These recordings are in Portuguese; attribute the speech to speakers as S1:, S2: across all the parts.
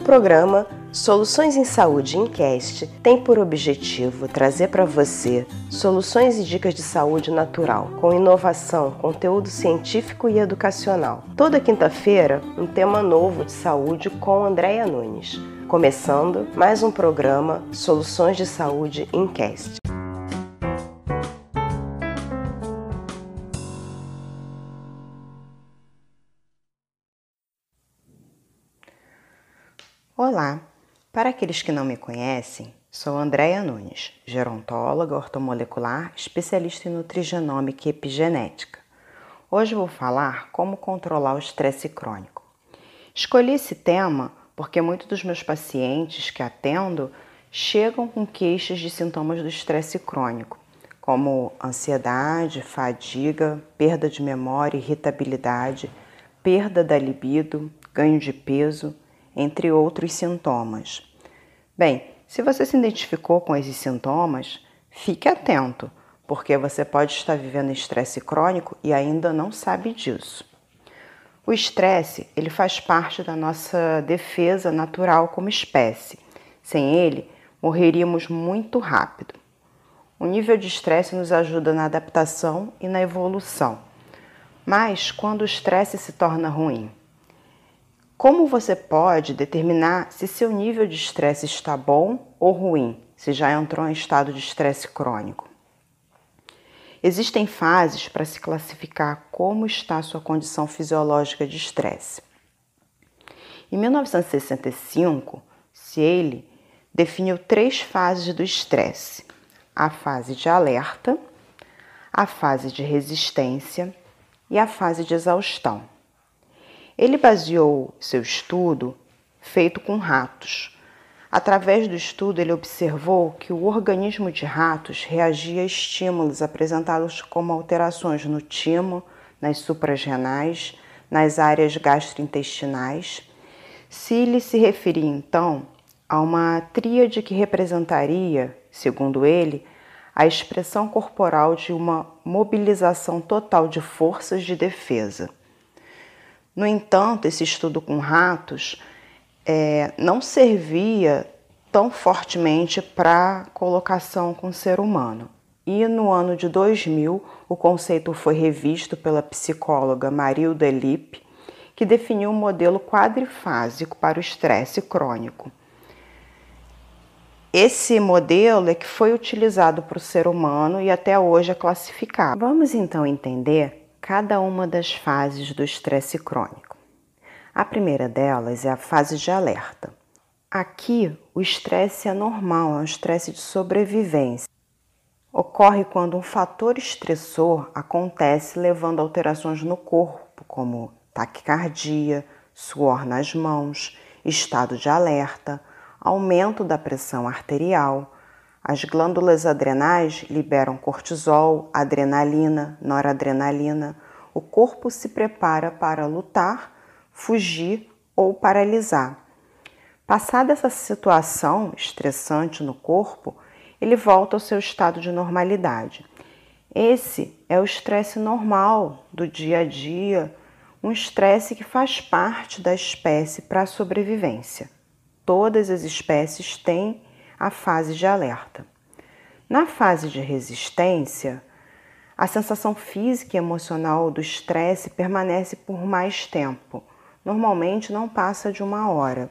S1: programa Soluções em Saúde Incast tem por objetivo trazer para você soluções e dicas de saúde natural, com inovação, conteúdo científico e educacional. Toda quinta-feira, um tema novo de saúde com Andréia Nunes. Começando mais um programa Soluções de Saúde Incast. Olá! Para aqueles que não me conhecem, sou Andréia Nunes, gerontóloga ortomolecular, especialista em nutrigenômica e epigenética. Hoje vou falar como controlar o estresse crônico. Escolhi esse tema porque muitos dos meus pacientes que atendo chegam com queixas de sintomas do estresse crônico, como ansiedade, fadiga, perda de memória, irritabilidade, perda da libido, ganho de peso entre outros sintomas. Bem, se você se identificou com esses sintomas, fique atento, porque você pode estar vivendo estresse crônico e ainda não sabe disso. O estresse, ele faz parte da nossa defesa natural como espécie. Sem ele, morreríamos muito rápido. O nível de estresse nos ajuda na adaptação e na evolução. Mas quando o estresse se torna ruim, como você pode determinar se seu nível de estresse está bom ou ruim, se já entrou em estado de estresse crônico? Existem fases para se classificar como está sua condição fisiológica de estresse. Em 1965, Ciele definiu três fases do estresse: a fase de alerta, a fase de resistência e a fase de exaustão. Ele baseou seu estudo feito com ratos. Através do estudo, ele observou que o organismo de ratos reagia a estímulos apresentados como alterações no timo, nas suprarrenais, nas áreas gastrointestinais. Se ele se referia então a uma tríade que representaria, segundo ele, a expressão corporal de uma mobilização total de forças de defesa. No entanto, esse estudo com ratos é, não servia tão fortemente para colocação com o ser humano. E no ano de 2000, o conceito foi revisto pela psicóloga Marilda Elipe, que definiu um modelo quadrifásico para o estresse crônico. Esse modelo é que foi utilizado para o ser humano e até hoje é classificado. Vamos então entender cada uma das fases do estresse crônico. A primeira delas é a fase de alerta. Aqui, o estresse é normal, é um estresse de sobrevivência. Ocorre quando um fator estressor acontece levando alterações no corpo, como taquicardia, suor nas mãos, estado de alerta, aumento da pressão arterial, as glândulas adrenais liberam cortisol, adrenalina, noradrenalina. O corpo se prepara para lutar, fugir ou paralisar. Passada essa situação estressante no corpo, ele volta ao seu estado de normalidade. Esse é o estresse normal do dia a dia, um estresse que faz parte da espécie para a sobrevivência. Todas as espécies têm a fase de alerta. Na fase de resistência, a sensação física e emocional do estresse permanece por mais tempo, normalmente não passa de uma hora.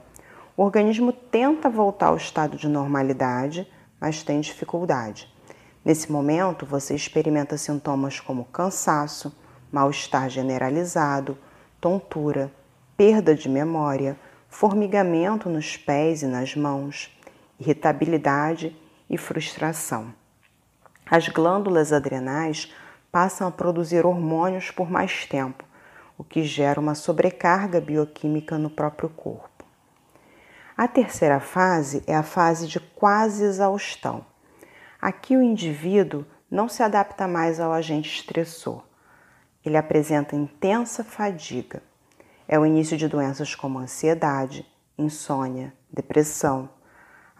S1: O organismo tenta voltar ao estado de normalidade, mas tem dificuldade. Nesse momento, você experimenta sintomas como cansaço, mal-estar generalizado, tontura, perda de memória, formigamento nos pés e nas mãos irritabilidade e frustração. As glândulas adrenais passam a produzir hormônios por mais tempo, o que gera uma sobrecarga bioquímica no próprio corpo. A terceira fase é a fase de quase exaustão. Aqui o indivíduo não se adapta mais ao agente estressor. Ele apresenta intensa fadiga. É o início de doenças como ansiedade, insônia, depressão,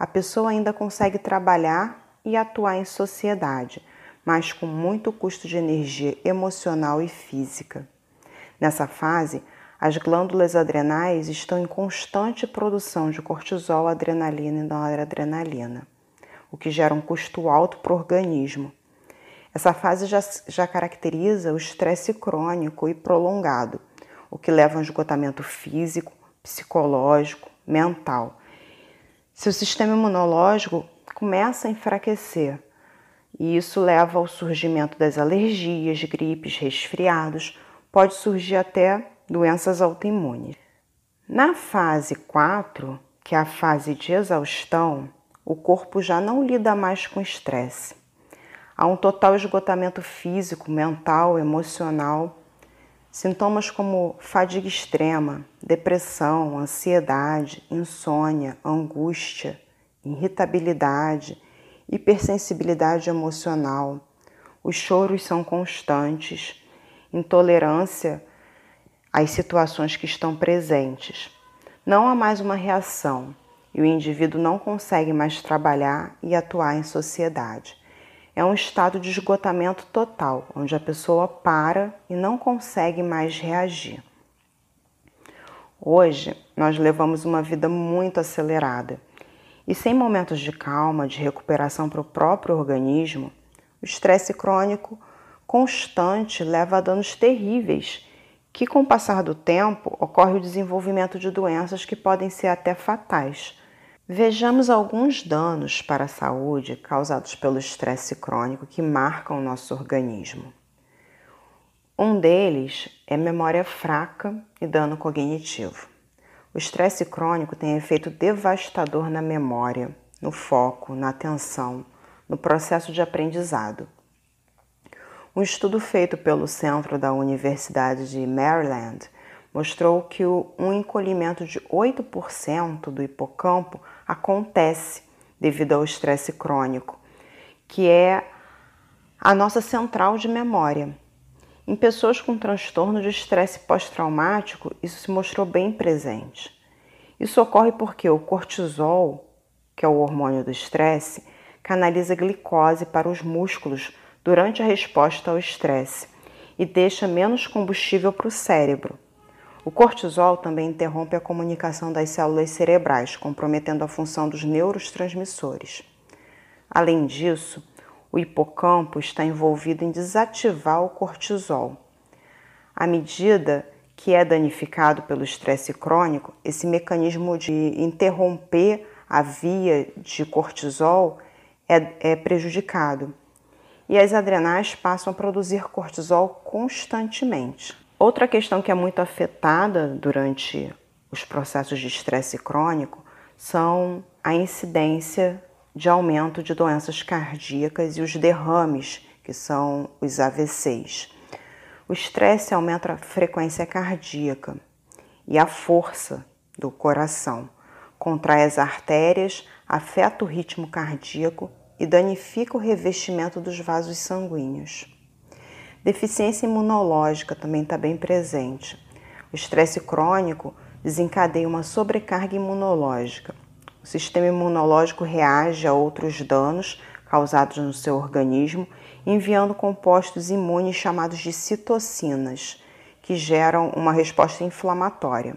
S1: a pessoa ainda consegue trabalhar e atuar em sociedade, mas com muito custo de energia emocional e física. Nessa fase, as glândulas adrenais estão em constante produção de cortisol, adrenalina e noradrenalina, o que gera um custo alto para o organismo. Essa fase já, já caracteriza o estresse crônico e prolongado, o que leva a um esgotamento físico, psicológico, mental. Seu sistema imunológico começa a enfraquecer e isso leva ao surgimento das alergias, gripes, resfriados, pode surgir até doenças autoimunes. Na fase 4, que é a fase de exaustão, o corpo já não lida mais com estresse. Há um total esgotamento físico, mental, emocional. Sintomas como fadiga extrema, depressão, ansiedade, insônia, angústia, irritabilidade, hipersensibilidade emocional. Os choros são constantes, intolerância às situações que estão presentes. Não há mais uma reação e o indivíduo não consegue mais trabalhar e atuar em sociedade. É um estado de esgotamento total, onde a pessoa para e não consegue mais reagir. Hoje, nós levamos uma vida muito acelerada e sem momentos de calma, de recuperação para o próprio organismo, o estresse crônico constante leva a danos terríveis que, com o passar do tempo, ocorre o desenvolvimento de doenças que podem ser até fatais. Vejamos alguns danos para a saúde causados pelo estresse crônico que marcam o nosso organismo. Um deles é memória fraca e dano cognitivo. O estresse crônico tem efeito devastador na memória, no foco, na atenção, no processo de aprendizado. Um estudo feito pelo Centro da Universidade de Maryland mostrou que um encolhimento de 8% do hipocampo acontece devido ao estresse crônico, que é a nossa central de memória. Em pessoas com transtorno de estresse pós-traumático, isso se mostrou bem presente. Isso ocorre porque o cortisol, que é o hormônio do estresse, canaliza glicose para os músculos durante a resposta ao estresse e deixa menos combustível para o cérebro. O cortisol também interrompe a comunicação das células cerebrais, comprometendo a função dos neurotransmissores. Além disso, o hipocampo está envolvido em desativar o cortisol. À medida que é danificado pelo estresse crônico, esse mecanismo de interromper a via de cortisol é, é prejudicado e as adrenais passam a produzir cortisol constantemente. Outra questão que é muito afetada durante os processos de estresse crônico são a incidência de aumento de doenças cardíacas e os derrames, que são os AVCs. O estresse aumenta a frequência cardíaca e a força do coração, contrai as artérias, afeta o ritmo cardíaco e danifica o revestimento dos vasos sanguíneos. Deficiência imunológica também está bem presente. O estresse crônico desencadeia uma sobrecarga imunológica. O sistema imunológico reage a outros danos causados no seu organismo, enviando compostos imunes chamados de citocinas, que geram uma resposta inflamatória.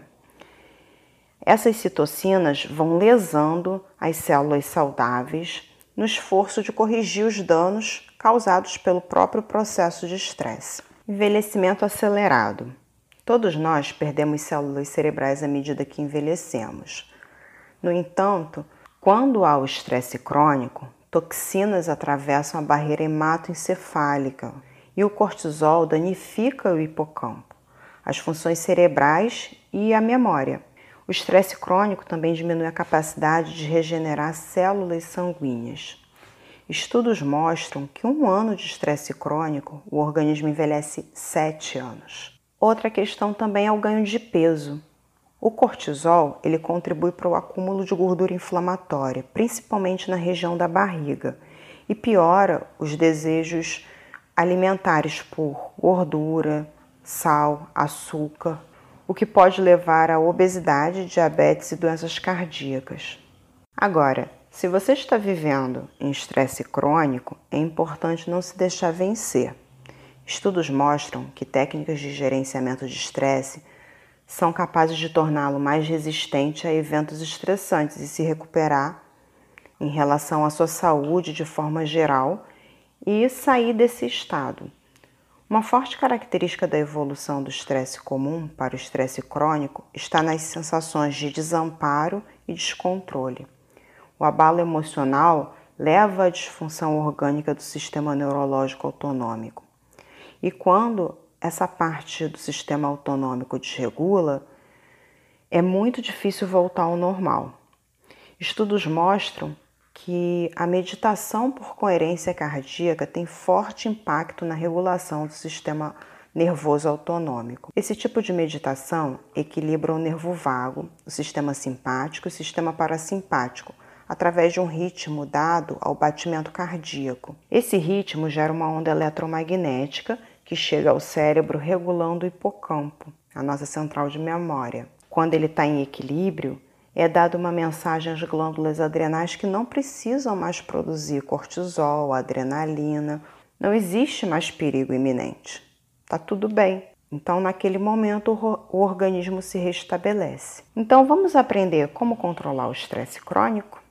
S1: Essas citocinas vão lesando as células saudáveis no esforço de corrigir os danos causados pelo próprio processo de estresse. Envelhecimento acelerado. Todos nós perdemos células cerebrais à medida que envelhecemos. No entanto, quando há o estresse crônico, toxinas atravessam a barreira hematoencefálica e o cortisol danifica o hipocampo, as funções cerebrais e a memória. O estresse crônico também diminui a capacidade de regenerar células sanguíneas. Estudos mostram que um ano de estresse crônico, o organismo envelhece sete anos. Outra questão também é o ganho de peso. O cortisol ele contribui para o acúmulo de gordura inflamatória, principalmente na região da barriga, e piora os desejos alimentares por gordura, sal, açúcar, o que pode levar à obesidade, diabetes e doenças cardíacas. Agora, se você está vivendo em estresse crônico, é importante não se deixar vencer. Estudos mostram que técnicas de gerenciamento de estresse são capazes de torná-lo mais resistente a eventos estressantes e se recuperar em relação à sua saúde de forma geral e sair desse estado. Uma forte característica da evolução do estresse comum para o estresse crônico está nas sensações de desamparo e descontrole. O abalo emocional leva à disfunção orgânica do sistema neurológico autonômico. E quando essa parte do sistema autonômico desregula, é muito difícil voltar ao normal. Estudos mostram que a meditação por coerência cardíaca tem forte impacto na regulação do sistema nervoso autonômico. Esse tipo de meditação equilibra o nervo vago, o sistema simpático e o sistema parasimpático, através de um ritmo dado ao batimento cardíaco. Esse ritmo gera uma onda eletromagnética que chega ao cérebro regulando o hipocampo, a nossa central de memória. Quando ele está em equilíbrio, é dada uma mensagem às glândulas adrenais que não precisam mais produzir cortisol, adrenalina, não existe mais perigo iminente. Tá tudo bem. Então, naquele momento, o organismo se restabelece. Então, vamos aprender como controlar o estresse crônico?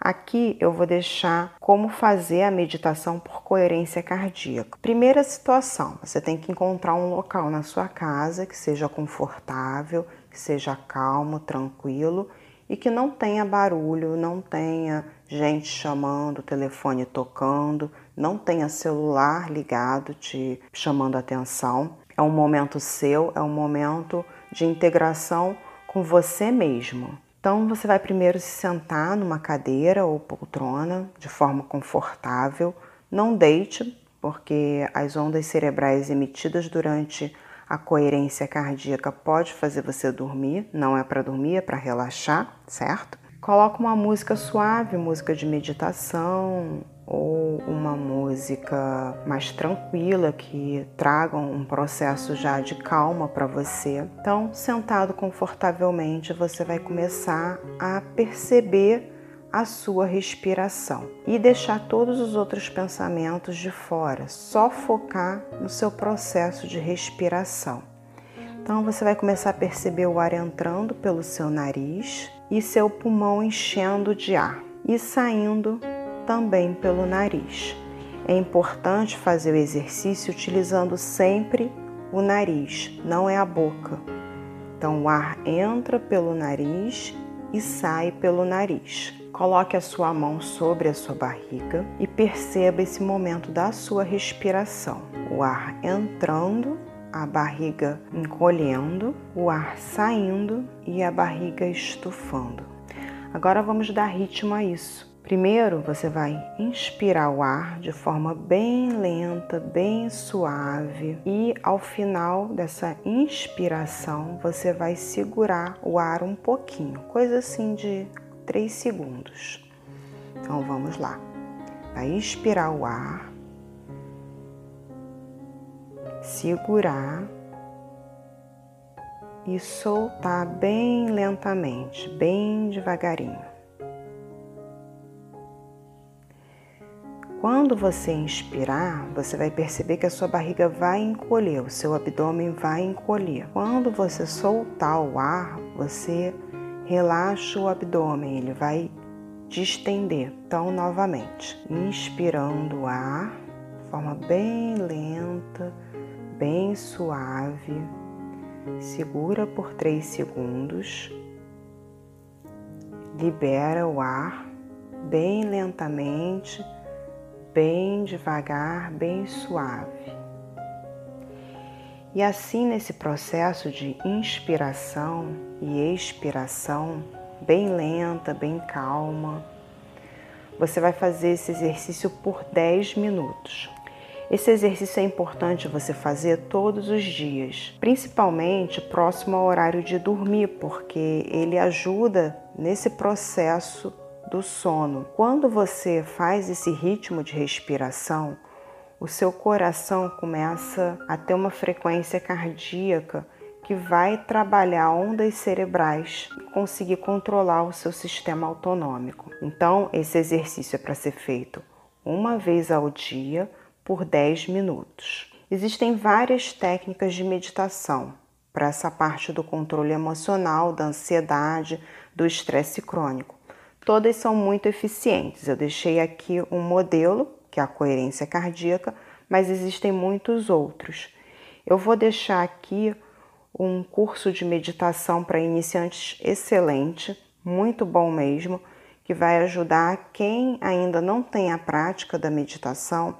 S1: Aqui eu vou deixar como fazer a meditação por coerência cardíaca. Primeira situação, você tem que encontrar um local na sua casa que seja confortável, que seja calmo, tranquilo e que não tenha barulho, não tenha gente chamando, telefone tocando, não tenha celular ligado te chamando atenção. É um momento seu, é um momento de integração com você mesmo. Então você vai primeiro se sentar numa cadeira ou poltrona de forma confortável. Não deite, porque as ondas cerebrais emitidas durante a coerência cardíaca pode fazer você dormir, não é para dormir, é para relaxar, certo? Coloca uma música suave, música de meditação ou uma música mais tranquila que traga um processo já de calma para você. Então, sentado confortavelmente, você vai começar a perceber a sua respiração e deixar todos os outros pensamentos de fora, só focar no seu processo de respiração. Então você vai começar a perceber o ar entrando pelo seu nariz e seu pulmão enchendo de ar e saindo também pelo nariz. É importante fazer o exercício utilizando sempre o nariz, não é a boca. Então o ar entra pelo nariz e sai pelo nariz. Coloque a sua mão sobre a sua barriga e perceba esse momento da sua respiração. O ar entrando, a barriga encolhendo, o ar saindo e a barriga estufando. Agora vamos dar ritmo a isso. Primeiro você vai inspirar o ar de forma bem lenta, bem suave, e ao final dessa inspiração você vai segurar o ar um pouquinho, coisa assim de 3 segundos. Então vamos lá. Vai inspirar o ar, segurar e soltar bem lentamente, bem devagarinho. Quando você inspirar, você vai perceber que a sua barriga vai encolher, o seu abdômen vai encolher. Quando você soltar o ar, você relaxa o abdômen, ele vai distender. Então, novamente, inspirando o ar forma bem lenta, bem suave, segura por 3 segundos, libera o ar bem lentamente, bem devagar, bem suave. E assim, nesse processo de inspiração e expiração, bem lenta, bem calma, você vai fazer esse exercício por 10 minutos. Esse exercício é importante você fazer todos os dias, principalmente próximo ao horário de dormir, porque ele ajuda nesse processo do sono. Quando você faz esse ritmo de respiração, o seu coração começa a ter uma frequência cardíaca que vai trabalhar ondas cerebrais e conseguir controlar o seu sistema autonômico. Então, esse exercício é para ser feito uma vez ao dia por 10 minutos. Existem várias técnicas de meditação para essa parte do controle emocional, da ansiedade, do estresse crônico. Todas são muito eficientes. Eu deixei aqui um modelo, que é a coerência cardíaca, mas existem muitos outros. Eu vou deixar aqui um curso de meditação para iniciantes excelente, muito bom mesmo, que vai ajudar quem ainda não tem a prática da meditação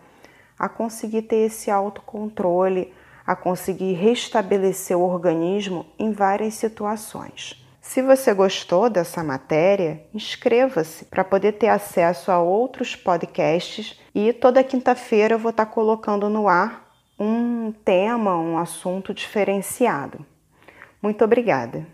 S1: a conseguir ter esse autocontrole, a conseguir restabelecer o organismo em várias situações. Se você gostou dessa matéria, inscreva-se para poder ter acesso a outros podcasts e toda quinta-feira eu vou estar colocando no ar um tema, um assunto diferenciado. Muito obrigada.